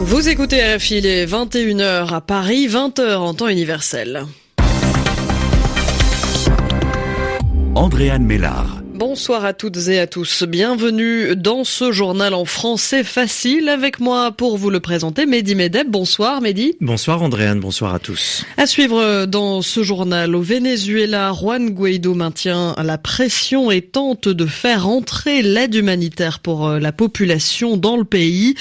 Vous écoutez RFI, il est 21h à Paris, 20h en temps universel. Andréane Mélard. Bonsoir à toutes et à tous. Bienvenue dans ce journal en français facile. Avec moi pour vous le présenter, Mehdi Medeb. Bonsoir Mehdi. Bonsoir Andréane, bonsoir à tous. À suivre dans ce journal, au Venezuela, Juan Guaido maintient la pression et tente de faire entrer l'aide humanitaire pour euh, la population dans le pays.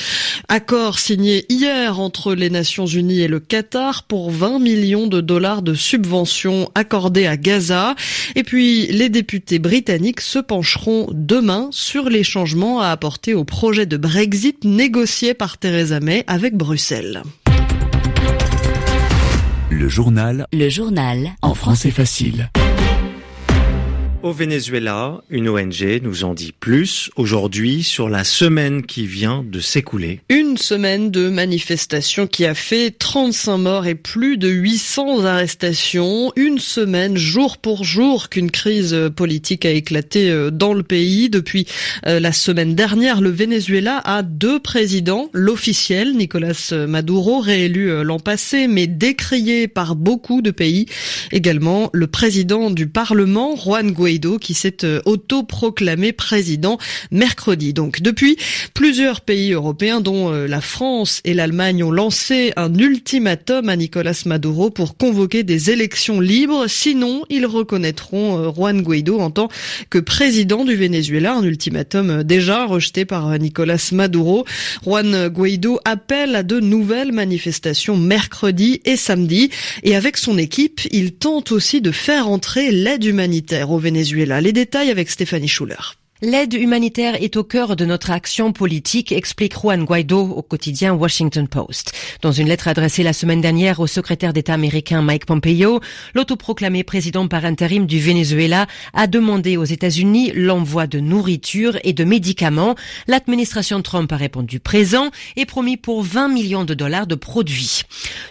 Accord signé hier entre les Nations Unies et le Qatar pour 20 millions de dollars de subventions accordées à Gaza. Et puis les députés britanniques se pencheront demain sur les changements à apporter au projet de Brexit négocié par Theresa May avec Bruxelles. Le journal. Le journal. En français facile. Au Venezuela, une ONG nous en dit plus aujourd'hui sur la semaine qui vient de s'écouler. Une semaine de manifestation qui a fait 35 morts et plus de 800 arrestations. Une semaine jour pour jour qu'une crise politique a éclaté euh, dans le pays. Depuis euh, la semaine dernière, le Venezuela a deux présidents. L'officiel, Nicolas Maduro, réélu euh, l'an passé, mais décrié par beaucoup de pays. Également le président du Parlement, Juan Guaido qui s'est euh, autoproclamé président mercredi. Donc depuis, plusieurs pays européens dont euh, la France et l'Allemagne ont lancé un ultimatum à Nicolas Maduro pour convoquer des élections libres, sinon ils reconnaîtront euh, Juan Guaido en tant que président du Venezuela, un ultimatum déjà rejeté par Nicolas Maduro. Juan Guaido appelle à de nouvelles manifestations mercredi et samedi et avec son équipe, il tente aussi de faire entrer l'aide humanitaire au Venezuela les détails avec Stéphanie Schuller. L'aide humanitaire est au cœur de notre action politique, explique Juan Guaido au quotidien Washington Post. Dans une lettre adressée la semaine dernière au secrétaire d'État américain Mike Pompeo, l'autoproclamé président par intérim du Venezuela a demandé aux États-Unis l'envoi de nourriture et de médicaments. L'administration Trump a répondu présent et promis pour 20 millions de dollars de produits.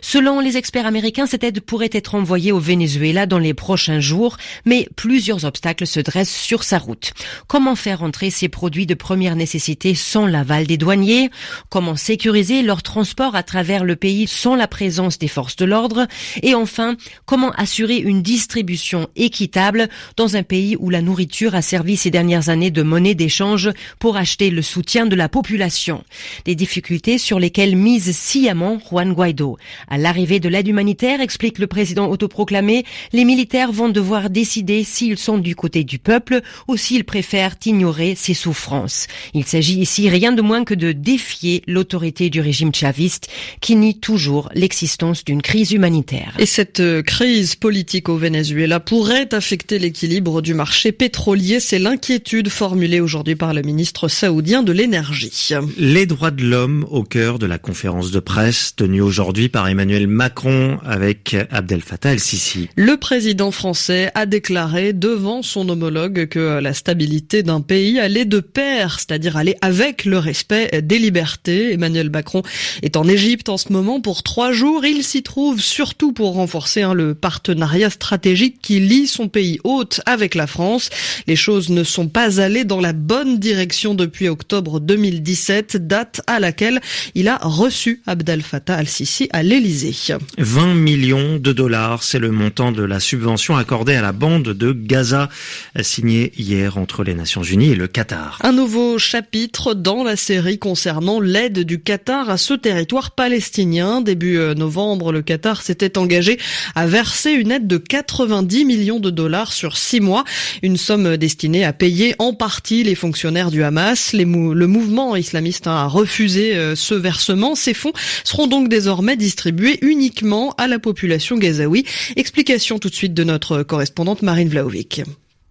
Selon les experts américains, cette aide pourrait être envoyée au Venezuela dans les prochains jours, mais plusieurs obstacles se dressent sur sa route. Comment faire entrer ces produits de première nécessité sans l'aval des douaniers, comment sécuriser leur transport à travers le pays sans la présence des forces de l'ordre, et enfin, comment assurer une distribution équitable dans un pays où la nourriture a servi ces dernières années de monnaie d'échange pour acheter le soutien de la population? Des difficultés sur lesquelles mise sciemment Juan Guaido. À l'arrivée de l'aide humanitaire, explique le président autoproclamé, les militaires vont devoir décider s'ils sont du côté du peuple ou s'ils préfèrent ignorer ses souffrances. Il s'agit ici rien de moins que de défier l'autorité du régime chaviste qui nie toujours l'existence d'une crise humanitaire. Et cette euh, crise politique au Venezuela pourrait affecter l'équilibre du marché pétrolier. C'est l'inquiétude formulée aujourd'hui par le ministre saoudien de l'énergie. Les droits de l'homme au cœur de la conférence de presse tenue aujourd'hui par Emmanuel Macron avec Abdel Fattah el-Sisi. Le président français a déclaré devant son homologue que la stabilité d'un pays aller de pair, c'est-à-dire aller avec le respect des libertés. Emmanuel Macron est en Égypte en ce moment pour trois jours. Il s'y trouve surtout pour renforcer hein, le partenariat stratégique qui lie son pays hôte avec la France. Les choses ne sont pas allées dans la bonne direction depuis octobre 2017, date à laquelle il a reçu Abdel Fattah al-Sisi à l'Élysée. 20 millions de dollars, c'est le montant de la subvention accordée à la bande de Gaza, signée hier entre les Nations Un nouveau chapitre dans la série concernant l'aide du Qatar à ce territoire palestinien. Début euh, novembre, le Qatar s'était engagé à verser une aide de 90 millions de dollars sur six mois, une somme destinée à payer en partie les fonctionnaires du Hamas. le mouvement islamiste a refusé euh, ce versement. Ces fonds seront donc désormais distribués uniquement à la population gazaoui. Explication tout de suite de notre correspondante Marine Vlaovic.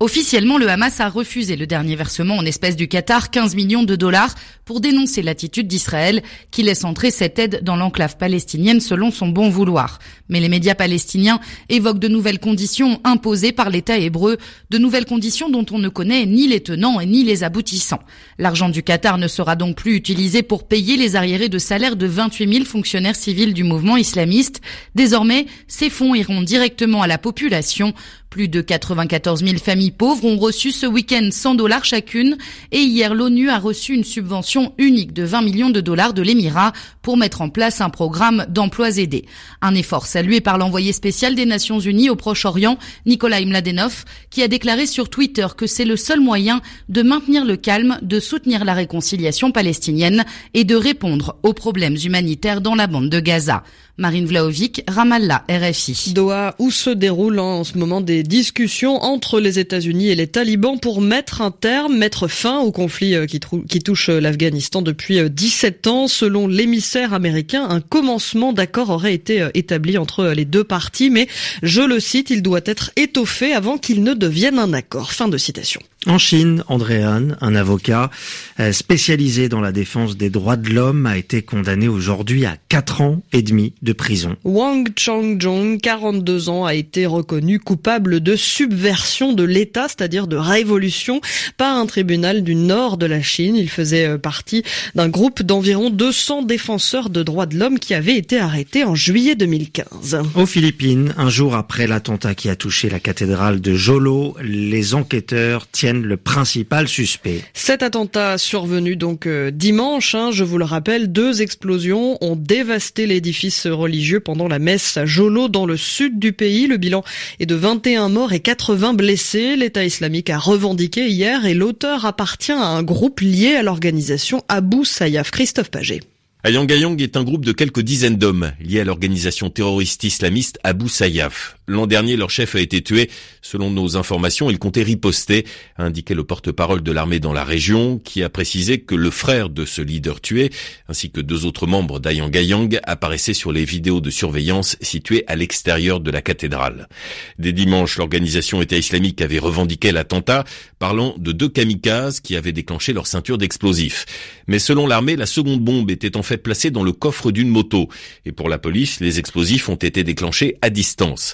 Officiellement, le Hamas a refusé le dernier versement en espèces du Qatar, 15 millions de dollars, pour dénoncer l'attitude d'Israël, qui laisse entrer cette aide dans l'enclave palestinienne selon son bon vouloir. Mais les médias palestiniens évoquent de nouvelles conditions imposées par l'État hébreu, de nouvelles conditions dont on ne connaît ni les tenants ni les aboutissants. L'argent du Qatar ne sera donc plus utilisé pour payer les arriérés de salaire de 28 000 fonctionnaires civils du mouvement islamiste. Désormais, ces fonds iront directement à la population Plus de 94 000 familles pauvres ont reçu ce week-end 100 dollars chacune et hier l'ONU a reçu une subvention unique de 20 millions de dollars de l'Émirat pour mettre en place un programme d'emplois aidés. Un effort salué par l'envoyé spécial des Nations Unies au Proche-Orient, Nikolai Mladenov, qui a déclaré sur Twitter que c'est le seul moyen de maintenir le calme, de soutenir la réconciliation palestinienne et de répondre aux problèmes humanitaires dans la bande de Gaza. Marine Vlaovic, Ramallah, RFI. Doha, où se déroulent en ce moment des discussions entre les États-Unis et les talibans pour mettre un terme, mettre fin au conflit euh, qui, qui touche euh, l'Afghanistan depuis 17 euh, ans. Selon l'émissaire américain, un commencement d'accord aurait été établi entre les deux parties, mais je le cite, il doit être étoffé avant qu'il ne devienne un accord. Fin de citation. En Chine, Andréan, un avocat spécialisé dans la défense des droits de l'homme, a été condamné aujourd'hui à 4 ans et demi de prison. Wang Changjong, 42 ans, a été reconnu coupable de subversion de l'État, c'est-à-dire de révolution, par un tribunal du nord de la Chine. Il faisait euh, partie d'un groupe d'environ 200 défenseurs de droits de l'homme qui avait été arrêté en juillet 2015. Aux Philippines, un jour après l'attentat qui a touché la cathédrale de Jolo, les enquêteurs tiennent le principal suspect. Cet attentat survenu donc euh, dimanche, hein, je vous le rappelle, deux explosions ont dévasté l'édifice religieux pendant la messe à Jolo dans le sud du pays. Le bilan est de 21 morts et 80 blessés. L'État islamique a revendiqué hier et l'auteur appartient à un groupe lié à l'organisation Abu Sayyaf. Christophe Paget. Ayangayang est un groupe de quelques dizaines d'hommes liés à l'organisation terroriste islamiste Abu Sayyaf. L'an dernier, leur chef a été tué. Selon nos informations, il comptait riposter, a indiqué le porte-parole de l'armée dans la région, qui a précisé que le frère de ce leader tué, ainsi que deux autres membres d'Ayangayang, apparaissaient sur les vidéos de surveillance situées à l'extérieur de la cathédrale. Dès dimanche, l'organisation État islamique avait revendiqué l'attentat, parlant de deux kamikazes qui avaient déclenché leur ceinture d'explosifs. Mais selon l'armée, la seconde bombe était en fait placée dans le coffre d'une moto. Et pour la police, les explosifs ont été déclenchés à distance.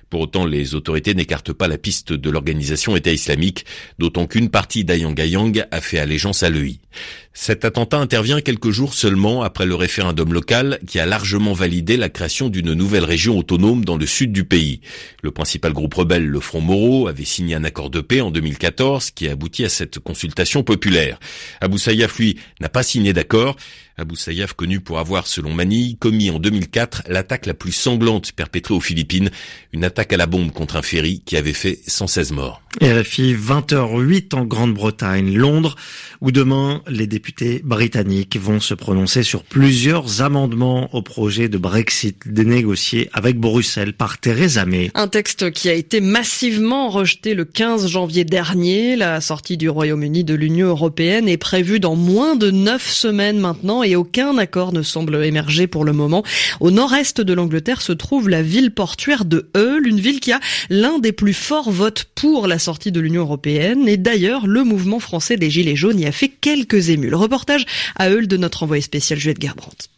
Pour autant, les autorités n'écartent pas la piste de l'organisation État islamique, d'autant qu'une partie d'Ayangayang a fait allégeance à l'EI. Cet attentat intervient quelques jours seulement après le référendum local qui a largement validé la création d'une nouvelle région autonome dans le sud du pays. Le principal groupe rebelle, le Front Moro, avait signé un accord de paix en 2014 qui a abouti à cette consultation populaire. Abou Sayyaf, lui, n'a pas signé d'accord. Abou Sayyaf, connu pour avoir, selon Manille, commis en 2004 l'attaque la plus sanglante perpétrée aux Philippines, une attaque à la bombe contre un ferry qui avait fait 116 morts. RFI 20h08 en Grande-Bretagne, Londres, où demain les députés britanniques vont se prononcer sur plusieurs amendements au projet de Brexit négocié avec Bruxelles par Theresa May. Un texte qui a été massivement rejeté le 15 janvier dernier. La sortie du Royaume-Uni de l'Union européenne est prévue dans moins de neuf semaines maintenant et aucun accord ne semble émerger pour le moment. Au nord-est de l'Angleterre se trouve la ville portuaire de Hull, une ville qui a l'un des plus forts votes pour la sortie de l'Union européenne. Et d'ailleurs, le mouvement français des Gilets jaunes y a fait quelques émus. Le reportage à Eul de notre envoyé spécial Juliette Gerbrandt.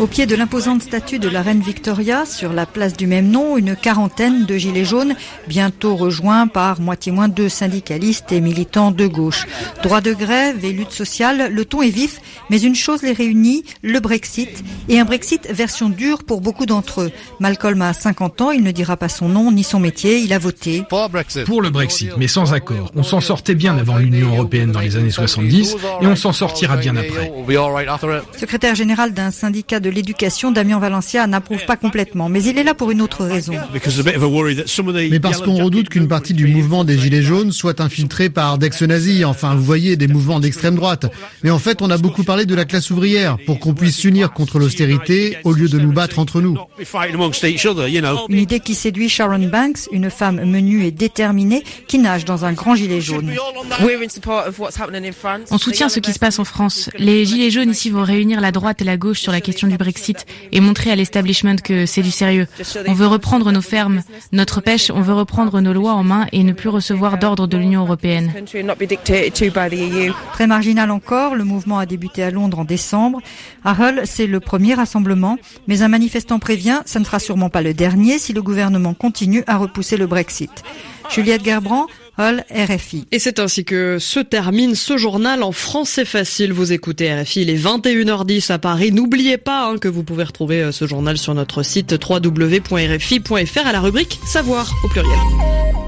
Au pied de l'imposante statue de la reine Victoria, sur la place du même nom, une quarantaine de gilets jaunes, bientôt rejoints par moitié moins de syndicalistes et militants de gauche. Droit de grève et lutte sociale, le ton est vif, mais une chose les réunit, le Brexit, et un Brexit version dure pour beaucoup d'entre eux. Malcolm a 50 ans, il ne dira pas son nom ni son métier, il a voté. Pour le Brexit, mais sans accord. On s'en sortait bien avant l'Union européenne dans les années 70 et on s'en sortira bien après. Secrétaire général d'un syndicat de l'éducation, Damien Valencia, n'approuve pas complètement, mais il est là pour une autre raison. Mais parce qu'on redoute qu'une partie du mouvement des Gilets jaunes soit infiltrée par d'ex-nazis, enfin vous voyez, des mouvements d'extrême droite. Mais en fait, on a beaucoup parlé de la classe ouvrière, pour qu'on puisse s'unir contre l'austérité au lieu de nous battre entre nous. Une idée qui séduit Sharon Banks, une femme menue et déterminée qui nage dans un grand gilet jaune. On soutient ce qui se passe en France. Les Gilets jaunes ici vont réunir la droite et la gauche sur la question du Brexit et montrer à l'establishment que c'est du sérieux. On veut reprendre nos fermes, notre pêche, on veut reprendre nos lois en main et ne plus recevoir d'ordre de l'Union européenne. Très marginal encore, le mouvement a débuté à Londres en décembre. À Hull, c'est le premier rassemblement, mais un manifestant prévient, ça ne sera sûrement pas le dernier si le gouvernement continue à repousser le Brexit. Juliette Gerbrand, Et c'est ainsi que se termine ce journal en français facile. Vous écoutez RFI, il est 21h10 à Paris. N'oubliez pas hein, que vous pouvez retrouver euh, ce journal sur notre site www.rfi.fr à la rubrique Savoir au pluriel.